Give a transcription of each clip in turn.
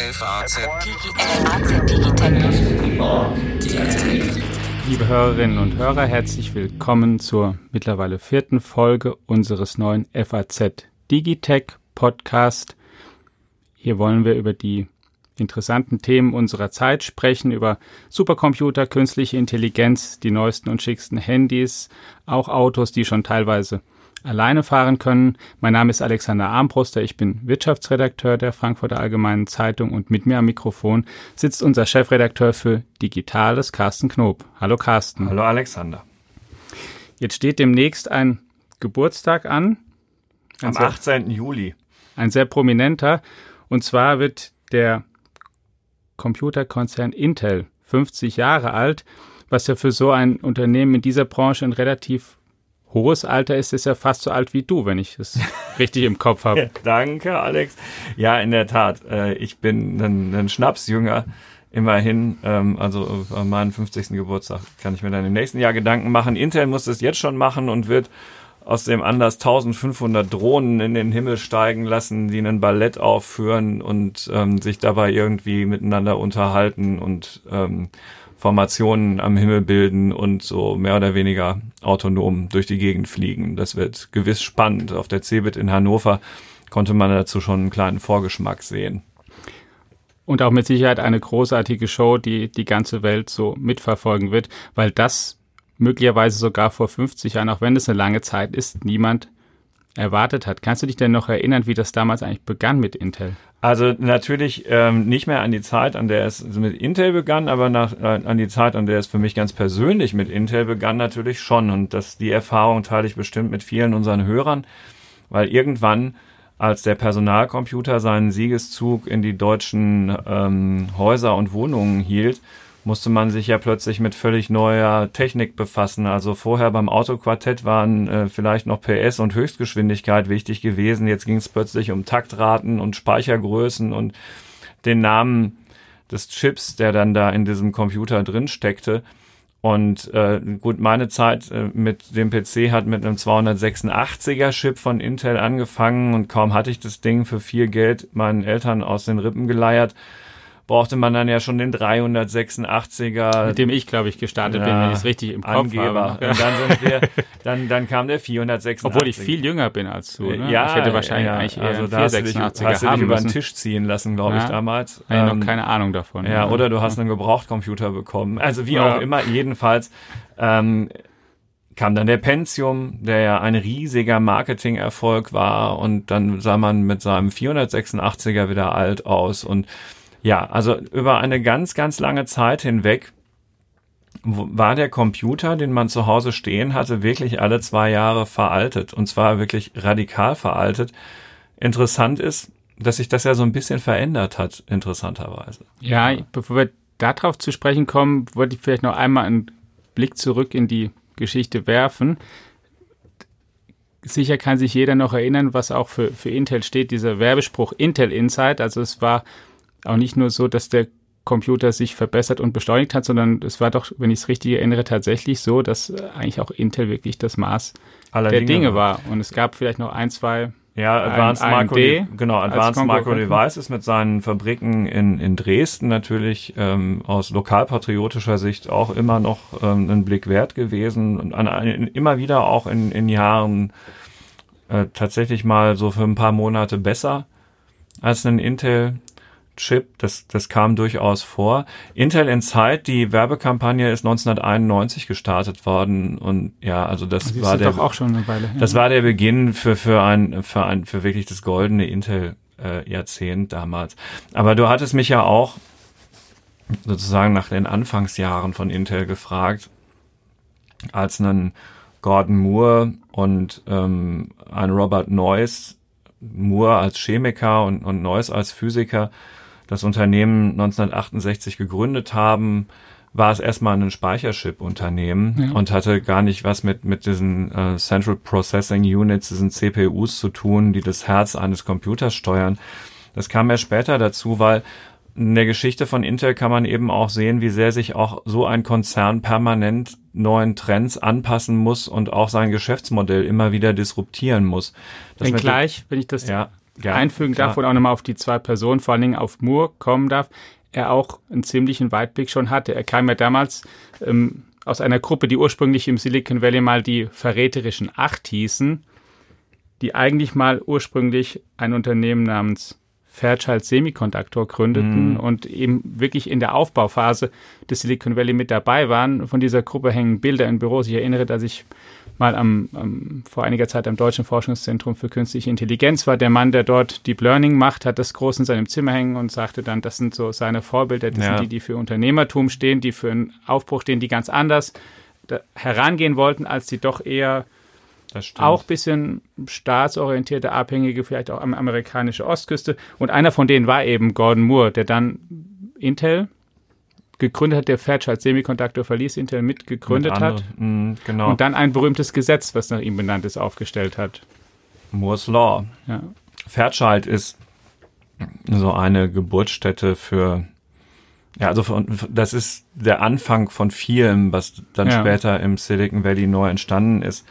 FAZ Liebe Hörerinnen und Hörer, herzlich willkommen zur mittlerweile vierten Folge unseres neuen FAZ Digitech Podcast. Hier wollen wir über die interessanten Themen unserer Zeit sprechen, über Supercomputer, künstliche Intelligenz, die neuesten und schicksten Handys, auch Autos, die schon teilweise alleine fahren können. Mein Name ist Alexander Armbruster, ich bin Wirtschaftsredakteur der Frankfurter Allgemeinen Zeitung und mit mir am Mikrofon sitzt unser Chefredakteur für Digitales, Carsten Knob. Hallo Carsten. Hallo Alexander. Jetzt steht demnächst ein Geburtstag an. Am 18. Juli. Ein sehr prominenter. Und zwar wird der Computerkonzern Intel 50 Jahre alt, was ja für so ein Unternehmen in dieser Branche ein relativ hohes Alter ist, ist ja fast so alt wie du, wenn ich es richtig im Kopf habe. Danke, Alex. Ja, in der Tat. Äh, ich bin ein, ein Schnapsjünger. Immerhin, ähm, also an meinem 50. Geburtstag kann ich mir dann im nächsten Jahr Gedanken machen. Intel muss es jetzt schon machen und wird aus dem Anlass 1500 Drohnen in den Himmel steigen lassen, die einen Ballett aufführen und ähm, sich dabei irgendwie miteinander unterhalten und ähm, Formationen am Himmel bilden und so mehr oder weniger autonom durch die Gegend fliegen. Das wird gewiss spannend. Auf der CeBIT in Hannover konnte man dazu schon einen kleinen Vorgeschmack sehen. Und auch mit Sicherheit eine großartige Show, die die ganze Welt so mitverfolgen wird, weil das möglicherweise sogar vor 50 Jahren, auch wenn es eine lange Zeit ist, niemand erwartet hat. Kannst du dich denn noch erinnern, wie das damals eigentlich begann mit Intel? Also natürlich ähm, nicht mehr an die Zeit, an der es mit Intel begann, aber nach, äh, an die Zeit, an der es für mich ganz persönlich mit Intel begann, natürlich schon. Und das, die Erfahrung teile ich bestimmt mit vielen unseren Hörern, weil irgendwann, als der Personalcomputer seinen Siegeszug in die deutschen ähm, Häuser und Wohnungen hielt, musste man sich ja plötzlich mit völlig neuer Technik befassen. Also vorher beim Autoquartett waren äh, vielleicht noch PS und Höchstgeschwindigkeit wichtig gewesen. Jetzt ging es plötzlich um Taktraten und Speichergrößen und den Namen des Chips, der dann da in diesem Computer drin steckte. Und äh, gut, meine Zeit äh, mit dem PC hat mit einem 286er Chip von Intel angefangen und kaum hatte ich das Ding für viel Geld meinen Eltern aus den Rippen geleiert brauchte man dann ja schon den 386er. Mit dem ich, glaube ich, gestartet ja, bin, wenn ich es richtig im Kopf Angeber. habe. Und dann, sind wir, dann, dann kam der 486. Obwohl ich viel jünger bin als du. Ne? Ja, ich hätte wahrscheinlich ja, eigentlich eher also einen da hast du dich, 486er hast du dich über den. Tisch ziehen lassen, glaube ich, Ja. damals. Habe ich Ähm, noch keine Ahnung davon. ja, oder du hast einen Gebrauchtcomputer bekommen. Also wie Ja. auch immer, jedenfalls ähm, kam dann der Pentium, der ja ein riesiger Marketingerfolg war und dann sah man mit seinem 486er wieder alt aus und ja, also über eine ganz, ganz lange Zeit hinweg war der Computer, den man zu Hause stehen hatte, wirklich alle zwei Jahre veraltet und zwar wirklich radikal veraltet. Interessant ist, dass sich das ja so ein bisschen verändert hat, interessanterweise. Ja, bevor wir darauf zu sprechen kommen, wollte ich vielleicht noch einmal einen Blick zurück in die Geschichte werfen. Sicher kann sich jeder noch erinnern, was auch für, für Intel steht, dieser Werbespruch Intel Inside. Also es war auch nicht nur so, dass der Computer sich verbessert und beschleunigt hat, sondern es war doch, wenn ich es richtig erinnere, tatsächlich so, dass äh, eigentlich auch Intel wirklich das Maß Aller der Dinge war. Und es gab vielleicht noch ein, zwei Ja, Ein Advanced AMD Micro, genau, als Advanced Micro. Devices mit seinen Fabriken in, in Dresden natürlich ähm, aus lokalpatriotischer Sicht auch immer noch ähm, einen Blick wert gewesen und an, an, immer wieder auch in, in Jahren äh, tatsächlich mal so für ein paar Monate besser als ein Intel. Chip, das, das kam durchaus vor. Intel Inside, die Werbekampagne ist 1991 gestartet worden und ja, also das Das war der doch auch schon eine Weile das war der Beginn für, für ein, für ein, für wirklich das goldene Intel-Jahrzehnt damals. Aber du hattest mich ja auch sozusagen nach den Anfangsjahren von Intel gefragt, als ein Gordon Moore und ähm, ein Robert Noyce, Moore als Chemiker und, und Noyce als Physiker, das Unternehmen 1968 gegründet haben, war es erstmal ein Speicherchip-Unternehmen Ja. und hatte gar nicht was mit, mit diesen äh, Central Processing Units, diesen CPUs zu tun, die das Herz eines Computers steuern. Das kam ja später dazu, weil in der Geschichte von Intel kann man eben auch sehen, wie sehr sich auch so ein Konzern permanent neuen Trends anpassen muss und auch sein Geschäftsmodell immer wieder disruptieren muss. Das mit- Wenngleich, wenn ich das ja, ja, einfügen klar. darf und auch nochmal auf die zwei Personen, vor allen Dingen auf Moore kommen darf, er auch einen ziemlichen Weitblick schon hatte. Er kam ja damals ähm, aus einer Gruppe, die ursprünglich im Silicon Valley mal die verräterischen Acht hießen, die eigentlich mal ursprünglich ein Unternehmen namens Fairchild Semiconductor gründeten mm. und eben wirklich in der Aufbauphase des Silicon Valley mit dabei waren. Von dieser Gruppe hängen Bilder in Büros. Ich erinnere, dass ich mal am, am, vor einiger Zeit am Deutschen Forschungszentrum für Künstliche Intelligenz war. Der Mann, der dort Deep Learning macht, hat das groß in seinem Zimmer hängen und sagte dann, das sind so seine Vorbilder, das ja. sind die, die für Unternehmertum stehen, die für einen Aufbruch stehen, die ganz anders herangehen wollten, als die doch eher auch ein bisschen staatsorientierte Abhängige, vielleicht auch am amerikanische Ostküste. Und einer von denen war eben Gordon Moore, der dann Intel gegründet hat, der Fairchild Semiconductor verließ, Intel mitgegründet mit hat. Mm, genau. Und dann ein berühmtes Gesetz, was nach ihm benannt ist, aufgestellt hat. Moore's Law. Ja. Fairchild ist so eine Geburtsstätte für, ja, also von, das ist der Anfang von vielem, was dann ja. später im Silicon Valley neu entstanden ist.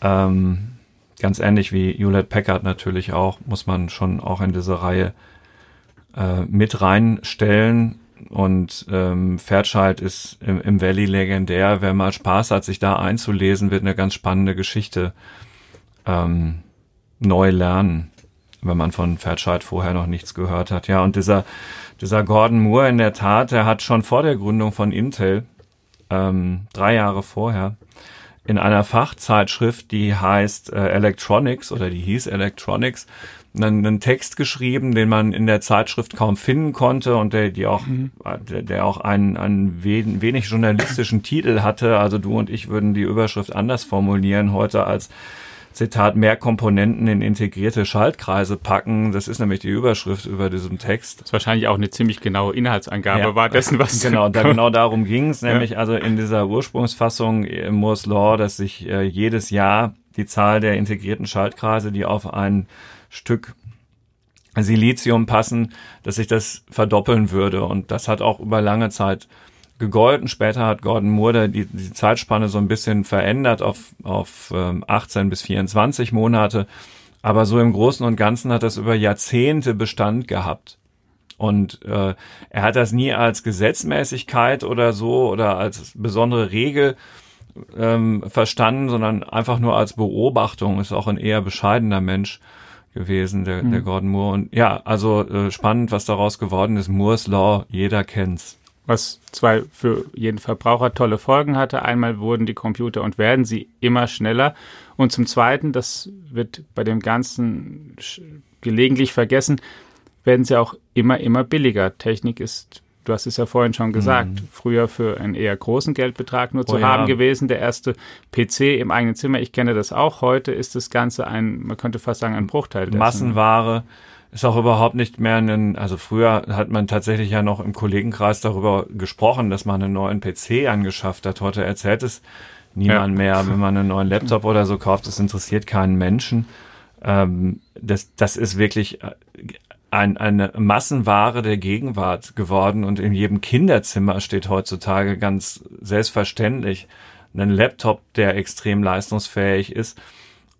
Ähm, ganz ähnlich wie Hewlett Packard natürlich auch, muss man schon auch in diese Reihe äh, mit reinstellen. Und ähm, Fairchild ist im, im Valley legendär. Wer mal Spaß hat, sich da einzulesen, wird eine ganz spannende Geschichte ähm, neu lernen, wenn man von Fairchild vorher noch nichts gehört hat. Ja, und dieser, dieser Gordon Moore in der Tat, der hat schon vor der Gründung von Intel, ähm, drei Jahre vorher, in einer Fachzeitschrift, die heißt äh, Electronics oder die hieß Electronics, einen, einen Text geschrieben, den man in der Zeitschrift kaum finden konnte und der, die auch, mhm. der, der auch einen, einen wenig journalistischen Titel hatte. Also du und ich würden die Überschrift anders formulieren heute als Zitat, mehr Komponenten in integrierte Schaltkreise packen. Das ist nämlich die Überschrift über diesem Text. Das ist wahrscheinlich auch eine ziemlich genaue Inhaltsangabe ja, war dessen, was genau, da, genau darum ging es, nämlich ja. also in dieser Ursprungsfassung im Moore's Law, dass sich äh, jedes Jahr die Zahl der integrierten Schaltkreise, die auf ein Stück Silizium passen, dass sich das verdoppeln würde. Und das hat auch über lange Zeit gegolten. Später hat Gordon Moore die, die Zeitspanne so ein bisschen verändert auf, auf ähm, 18 bis 24 Monate. Aber so im Großen und Ganzen hat das über Jahrzehnte Bestand gehabt. Und äh, er hat das nie als Gesetzmäßigkeit oder so oder als besondere Regel ähm, verstanden, sondern einfach nur als Beobachtung. Ist auch ein eher bescheidener Mensch gewesen, der, der Gordon Moore. Und ja, also äh, spannend, was daraus geworden ist. Moore's Law, jeder kennt's was zwei für jeden Verbraucher tolle Folgen hatte. Einmal wurden die Computer und werden sie immer schneller. Und zum Zweiten, das wird bei dem Ganzen gelegentlich vergessen, werden sie auch immer, immer billiger. Technik ist, du hast es ja vorhin schon gesagt, mhm. früher für einen eher großen Geldbetrag nur oh, zu ja. haben gewesen. Der erste PC im eigenen Zimmer, ich kenne das auch. Heute ist das Ganze ein, man könnte fast sagen, ein Bruchteil dessen. Massenware ist auch überhaupt nicht mehr ein, also früher hat man tatsächlich ja noch im Kollegenkreis darüber gesprochen, dass man einen neuen PC angeschafft hat. Heute erzählt es niemand ja. mehr, wenn man einen neuen Laptop oder so kauft, das interessiert keinen Menschen. Ähm, das, das ist wirklich äh, ein, eine Massenware der Gegenwart geworden und in jedem Kinderzimmer steht heutzutage ganz selbstverständlich ein Laptop, der extrem leistungsfähig ist.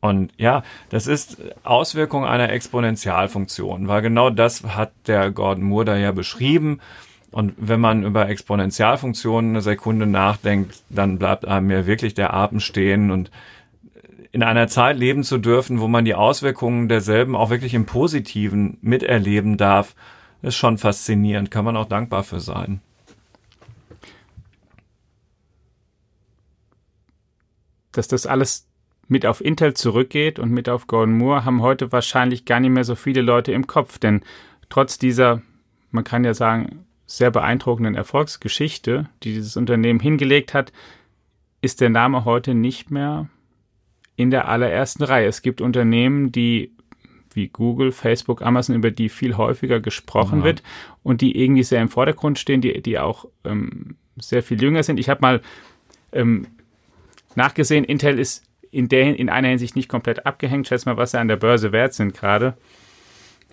Und ja, das ist Auswirkung einer Exponentialfunktion, weil genau das hat der Gordon Moore da ja beschrieben. Und wenn man über Exponentialfunktionen eine Sekunde nachdenkt, dann bleibt einem ja wirklich der Atem stehen und in einer Zeit leben zu dürfen, wo man die Auswirkungen derselben auch wirklich im Positiven miterleben darf, ist schon faszinierend, kann man auch dankbar für sein. Dass das alles mit auf Intel zurückgeht und mit auf Gordon Moore, haben heute wahrscheinlich gar nicht mehr so viele Leute im Kopf. Denn trotz dieser, man kann ja sagen, sehr beeindruckenden Erfolgsgeschichte, die dieses Unternehmen hingelegt hat, ist der Name heute nicht mehr in der allerersten Reihe. Es gibt Unternehmen, die wie Google, Facebook, Amazon, über die viel häufiger gesprochen ja. wird und die irgendwie sehr im Vordergrund stehen, die, die auch ähm, sehr viel jünger sind. Ich habe mal ähm, nachgesehen, Intel ist in, der, in einer Hinsicht nicht komplett abgehängt. Schätz mal, was sie an der Börse wert sind gerade.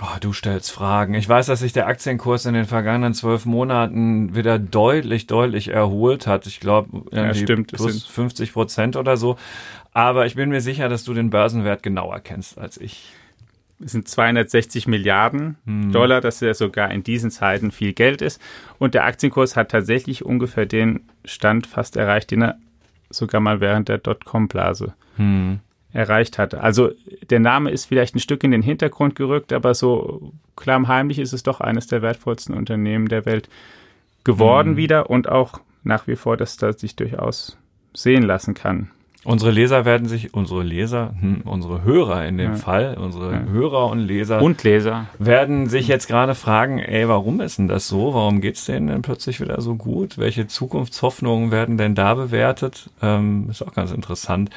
Oh, du stellst Fragen. Ich weiß, dass sich der Aktienkurs in den vergangenen zwölf Monaten wieder deutlich, deutlich erholt hat. Ich glaube, ja, stimmt, plus 50 Prozent oder so. Aber ich bin mir sicher, dass du den Börsenwert genauer kennst als ich. es sind 260 Milliarden hm. Dollar, dass ja sogar in diesen Zeiten viel Geld ist. Und der Aktienkurs hat tatsächlich ungefähr den Stand fast erreicht, den er sogar mal während der Dotcom-Blase hm. erreicht hatte. Also der Name ist vielleicht ein Stück in den Hintergrund gerückt, aber so klammheimlich ist es doch eines der wertvollsten Unternehmen der Welt geworden hm. wieder und auch nach wie vor, dass das sich durchaus sehen lassen kann. Unsere Leser werden sich, unsere Leser, hm, unsere Hörer in dem ja. Fall, unsere ja. Hörer und Leser und Leser werden sich jetzt gerade fragen, ey, warum ist denn das so? Warum geht's denen denn plötzlich wieder so gut? Welche Zukunftshoffnungen werden denn da bewertet? Ähm, ist auch ganz interessant.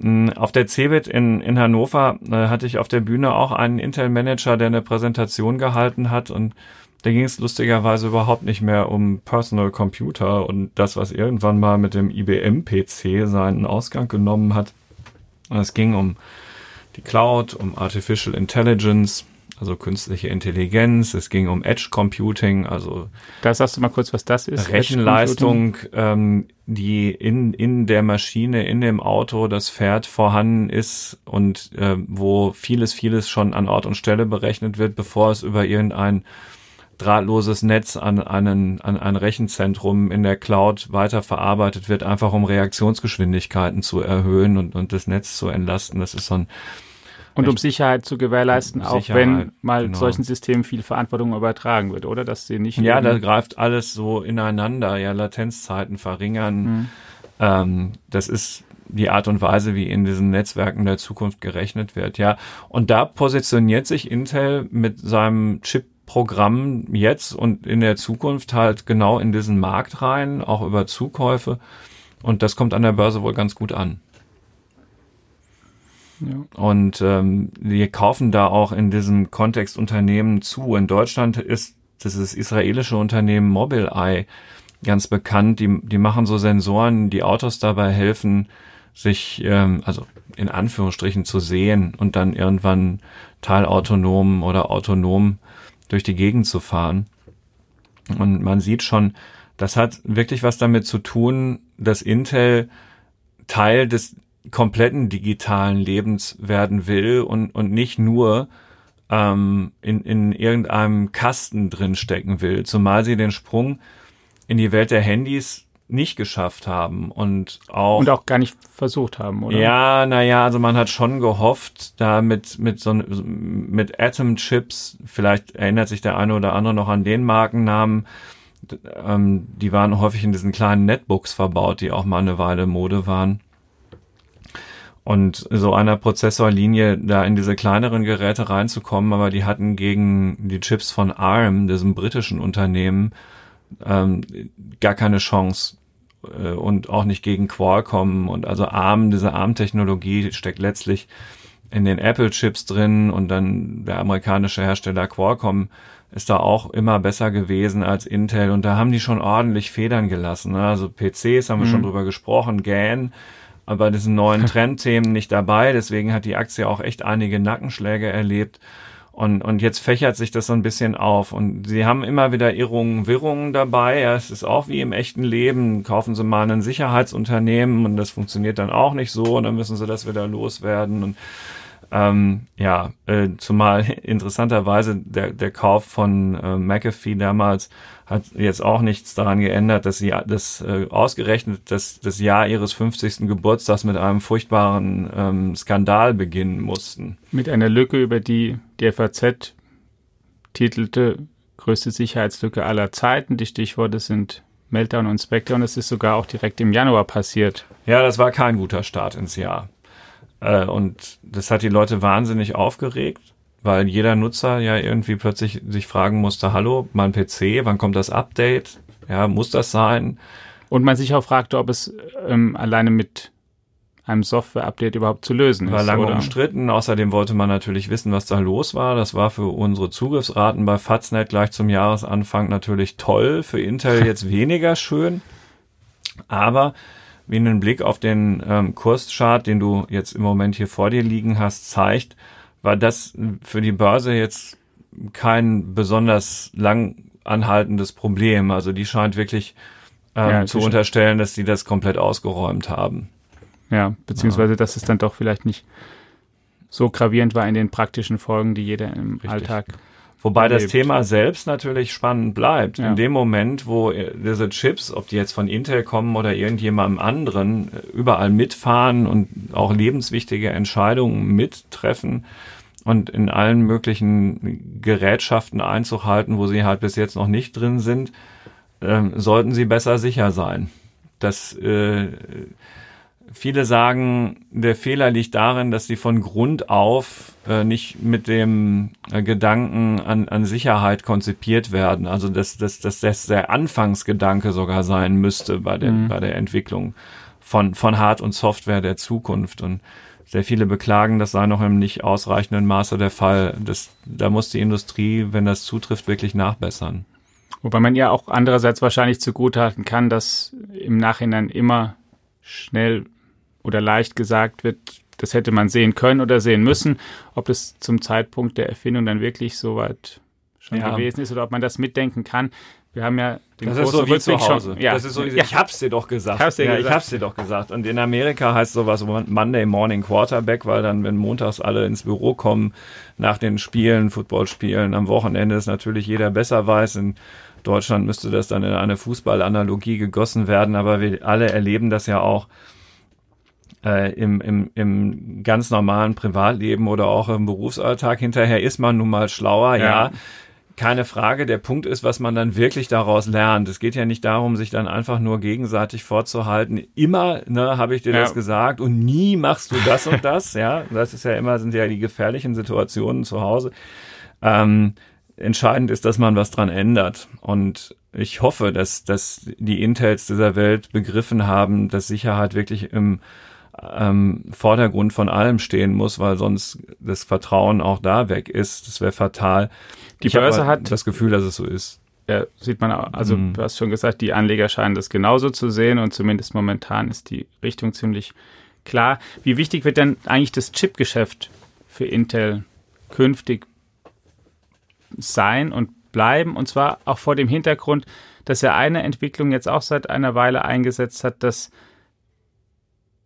Hm, auf der CeBIT in, in Hannover äh, hatte ich auf der Bühne auch einen Intel-Manager, der eine Präsentation gehalten hat und da ging es lustigerweise überhaupt nicht mehr um Personal Computer und das, was irgendwann mal mit dem IBM-PC seinen Ausgang genommen hat. Es ging um die Cloud, um Artificial Intelligence, also künstliche Intelligenz. Es ging um Edge Computing, also da sagst du mal kurz, was das ist. Rechenleistung, ähm, die in in der Maschine, in dem Auto, das fährt, vorhanden ist und äh, wo vieles vieles schon an Ort und Stelle berechnet wird, bevor es über irgendein drahtloses Netz an, einen, an ein Rechenzentrum in der Cloud weiterverarbeitet wird, einfach um Reaktionsgeschwindigkeiten zu erhöhen und, und das Netz zu entlasten. Das ist so ein und um Sicherheit zu gewährleisten, Sicherheit, auch wenn mal genau. solchen Systemen viel Verantwortung übertragen wird, oder? Dass sie nicht. Ja, da greift alles so ineinander, ja, Latenzzeiten verringern. Mhm. Ähm, das ist die Art und Weise, wie in diesen Netzwerken der Zukunft gerechnet wird, ja. Und da positioniert sich Intel mit seinem Chip Programm jetzt und in der Zukunft halt genau in diesen Markt rein, auch über Zukäufe. Und das kommt an der Börse wohl ganz gut an. Ja. Und ähm, wir kaufen da auch in diesem Kontext Unternehmen zu. In Deutschland ist das ist israelische Unternehmen Mobileye ganz bekannt. Die, die machen so Sensoren, die Autos dabei helfen, sich, ähm, also in Anführungsstrichen zu sehen und dann irgendwann teilautonom oder autonom durch die Gegend zu fahren. Und man sieht schon, das hat wirklich was damit zu tun, dass Intel Teil des kompletten digitalen Lebens werden will und, und nicht nur ähm, in, in irgendeinem Kasten drin stecken will, zumal sie den Sprung in die Welt der Handys nicht geschafft haben und auch und auch gar nicht versucht haben, oder? Ja, naja, also man hat schon gehofft, da mit mit so mit Atom Chips, vielleicht erinnert sich der eine oder andere noch an den Markennamen, ähm, die waren häufig in diesen kleinen Netbooks verbaut, die auch mal eine Weile Mode waren. Und so einer Prozessorlinie da in diese kleineren Geräte reinzukommen, aber die hatten gegen die Chips von ARM, diesem britischen Unternehmen, ähm, gar keine Chance äh, und auch nicht gegen Qualcomm und also ARM, diese ARM-Technologie steckt letztlich in den Apple-Chips drin und dann der amerikanische Hersteller Qualcomm ist da auch immer besser gewesen als Intel und da haben die schon ordentlich Federn gelassen. Ne? Also PCs haben wir mhm. schon drüber gesprochen, GAN, aber bei diesen neuen Trendthemen nicht dabei, deswegen hat die Aktie auch echt einige Nackenschläge erlebt. Und, und jetzt fächert sich das so ein bisschen auf. Und sie haben immer wieder Irrungen, Wirrungen dabei. Ja, es ist auch wie im echten Leben. Kaufen sie mal ein Sicherheitsunternehmen und das funktioniert dann auch nicht so. Und dann müssen sie das wieder loswerden. Und ähm, ja, äh, zumal interessanterweise der, der Kauf von äh, McAfee damals hat jetzt auch nichts daran geändert, dass sie das äh, ausgerechnet das, das Jahr ihres 50. Geburtstags mit einem furchtbaren ähm, Skandal beginnen mussten. Mit einer Lücke, über die die FAZ titelte größte Sicherheitslücke aller Zeiten. Die Stichworte sind Meltdown und Spectre und es ist sogar auch direkt im Januar passiert. Ja, das war kein guter Start ins Jahr. Äh, und das hat die Leute wahnsinnig aufgeregt weil jeder Nutzer ja irgendwie plötzlich sich fragen musste, hallo, mein PC, wann kommt das Update? Ja, muss das sein? Und man sich auch fragte, ob es ähm, alleine mit einem Software-Update überhaupt zu lösen ist. War lange oder? umstritten. Außerdem wollte man natürlich wissen, was da los war. Das war für unsere Zugriffsraten bei Faznet gleich zum Jahresanfang natürlich toll. Für Intel jetzt weniger schön. Aber wie ein Blick auf den ähm, Kurschart, den du jetzt im Moment hier vor dir liegen hast, zeigt, war das für die Börse jetzt kein besonders lang anhaltendes Problem. Also die scheint wirklich ähm, ja, zu unterstellen, dass sie das komplett ausgeräumt haben. Ja, beziehungsweise ja. dass es dann doch vielleicht nicht so gravierend war in den praktischen Folgen, die jeder im Richtig. Alltag Wobei erlebt. das Thema selbst natürlich spannend bleibt. Ja. In dem Moment, wo diese Chips, ob die jetzt von Intel kommen oder irgendjemandem anderen, überall mitfahren und auch lebenswichtige Entscheidungen mittreffen und in allen möglichen Gerätschaften Einzug halten, wo sie halt bis jetzt noch nicht drin sind, äh, sollten sie besser sicher sein. Das äh, Viele sagen, der Fehler liegt darin, dass sie von Grund auf äh, nicht mit dem äh, Gedanken an, an Sicherheit konzipiert werden. Also dass, dass, dass das der Anfangsgedanke sogar sein müsste bei der, mhm. bei der Entwicklung von, von Hard- und Software der Zukunft. Und sehr viele beklagen, das sei noch im nicht ausreichenden Maße der Fall. Das, da muss die Industrie, wenn das zutrifft, wirklich nachbessern. Wobei man ja auch andererseits wahrscheinlich zugutehalten kann, dass im Nachhinein immer schnell oder leicht gesagt wird, das hätte man sehen können oder sehen müssen, ob das zum Zeitpunkt der Erfindung dann wirklich so weit schon ja. gewesen ist oder ob man das mitdenken kann. Wir haben ja den das ist so wie zu Hause. Schon, ja. Das ist so ich hab's dir doch gesagt. Hab's dir ja, gesagt. ich hab's dir doch gesagt. Und in Amerika heißt sowas Monday Morning Quarterback, weil dann, wenn montags alle ins Büro kommen, nach den Spielen, Footballspielen, am Wochenende ist natürlich jeder besser weiß. In Deutschland müsste das dann in eine Fußballanalogie gegossen werden, aber wir alle erleben das ja auch äh, im, im, im ganz normalen Privatleben oder auch im Berufsalltag. Hinterher ist man nun mal schlauer, ja. ja. Keine Frage. Der Punkt ist, was man dann wirklich daraus lernt. Es geht ja nicht darum, sich dann einfach nur gegenseitig vorzuhalten. Immer, ne, habe ich dir ja. das gesagt und nie machst du das und das. ja, das ist ja immer, sind ja die gefährlichen Situationen zu Hause. Ähm, entscheidend ist, dass man was dran ändert. Und ich hoffe, dass, dass die Intels dieser Welt begriffen haben, dass Sicherheit wirklich im ähm, Vordergrund von allem stehen muss, weil sonst das Vertrauen auch da weg ist. Das wäre fatal. Die ich Börse hat das Gefühl, dass es so ist. Ja, sieht man auch, also mhm. du hast schon gesagt, die Anleger scheinen das genauso zu sehen und zumindest momentan ist die Richtung ziemlich klar. Wie wichtig wird denn eigentlich das Chipgeschäft für Intel künftig sein und bleiben? Und zwar auch vor dem Hintergrund, dass er eine Entwicklung jetzt auch seit einer Weile eingesetzt hat, dass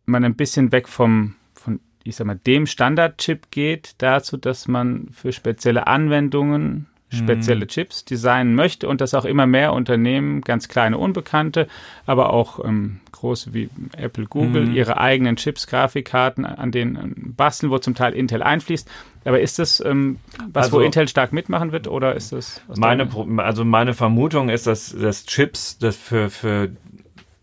man ein bisschen weg vom, von, ich sag mal, dem Standardchip geht, dazu, dass man für spezielle Anwendungen spezielle mhm. Chips designen möchte und dass auch immer mehr Unternehmen, ganz kleine Unbekannte, aber auch ähm, große wie Apple, Google, mhm. ihre eigenen Chips, Grafikkarten an denen basteln, wo zum Teil Intel einfließt. Aber ist das ähm, was, also, wo Intel stark mitmachen wird oder ist das? Meine, also meine Vermutung ist, dass, dass Chips das für, für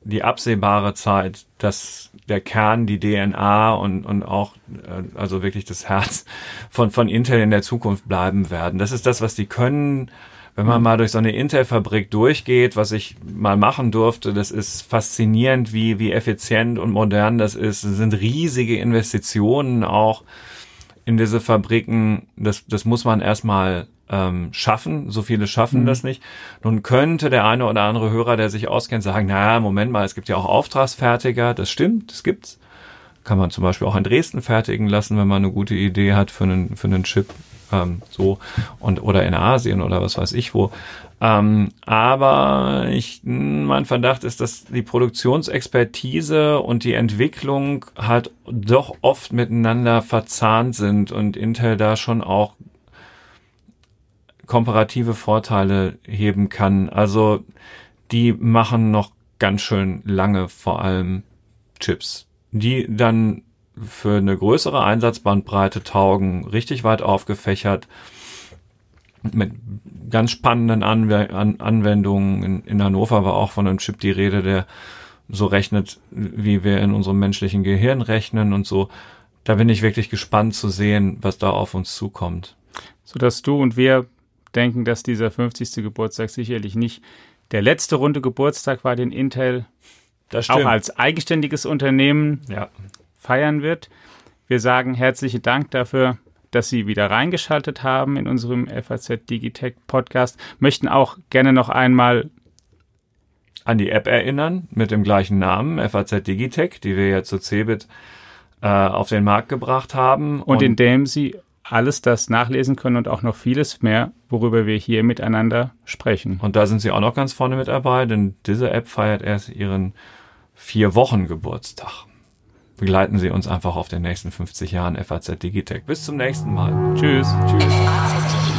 die absehbare Zeit, dass der Kern, die DNA und, und auch, äh, also wirklich das Herz von, von Intel in der Zukunft bleiben werden. Das ist das, was die können. Wenn man mhm. mal durch so eine Intel-Fabrik durchgeht, was ich mal machen durfte, das ist faszinierend, wie, wie effizient und modern das ist. Es sind riesige Investitionen auch in diese Fabriken. Das, das muss man erstmal ähm, schaffen. So viele schaffen mhm. das nicht. Nun könnte der eine oder andere Hörer, der sich auskennt, sagen, naja, Moment mal, es gibt ja auch Auftragsfertiger. Das stimmt, das gibt's. Kann man zum Beispiel auch in Dresden fertigen lassen, wenn man eine gute Idee hat für einen, für einen Chip. Ähm, so und oder in Asien oder was weiß ich wo. Ähm, aber ich, mein Verdacht ist, dass die Produktionsexpertise und die Entwicklung halt doch oft miteinander verzahnt sind und Intel da schon auch komparative Vorteile heben kann. Also die machen noch ganz schön lange vor allem Chips, die dann für eine größere Einsatzbandbreite taugen, richtig weit aufgefächert, mit ganz spannenden Anw An Anwendungen. In, in Hannover war auch von einem Chip die Rede, der so rechnet, wie wir in unserem menschlichen Gehirn rechnen und so. Da bin ich wirklich gespannt zu sehen, was da auf uns zukommt. Sodass du und wir denken, dass dieser 50. Geburtstag sicherlich nicht der letzte runde Geburtstag war, den Intel auch als eigenständiges Unternehmen ja. Feiern wird. Wir sagen herzlichen Dank dafür, dass Sie wieder reingeschaltet haben in unserem FAZ Digitech Podcast. Möchten auch gerne noch einmal an die App erinnern mit dem gleichen Namen, FAZ Digitech, die wir ja zu Cebit äh, auf den Markt gebracht haben. Und, und in dem Sie alles das nachlesen können und auch noch vieles mehr, worüber wir hier miteinander sprechen. Und da sind Sie auch noch ganz vorne mit dabei, denn diese App feiert erst ihren vier Wochen Geburtstag. Begleiten Sie uns einfach auf den nächsten 50 Jahren FAZ Digitech. Bis zum nächsten Mal. Tschüss. Tschüss.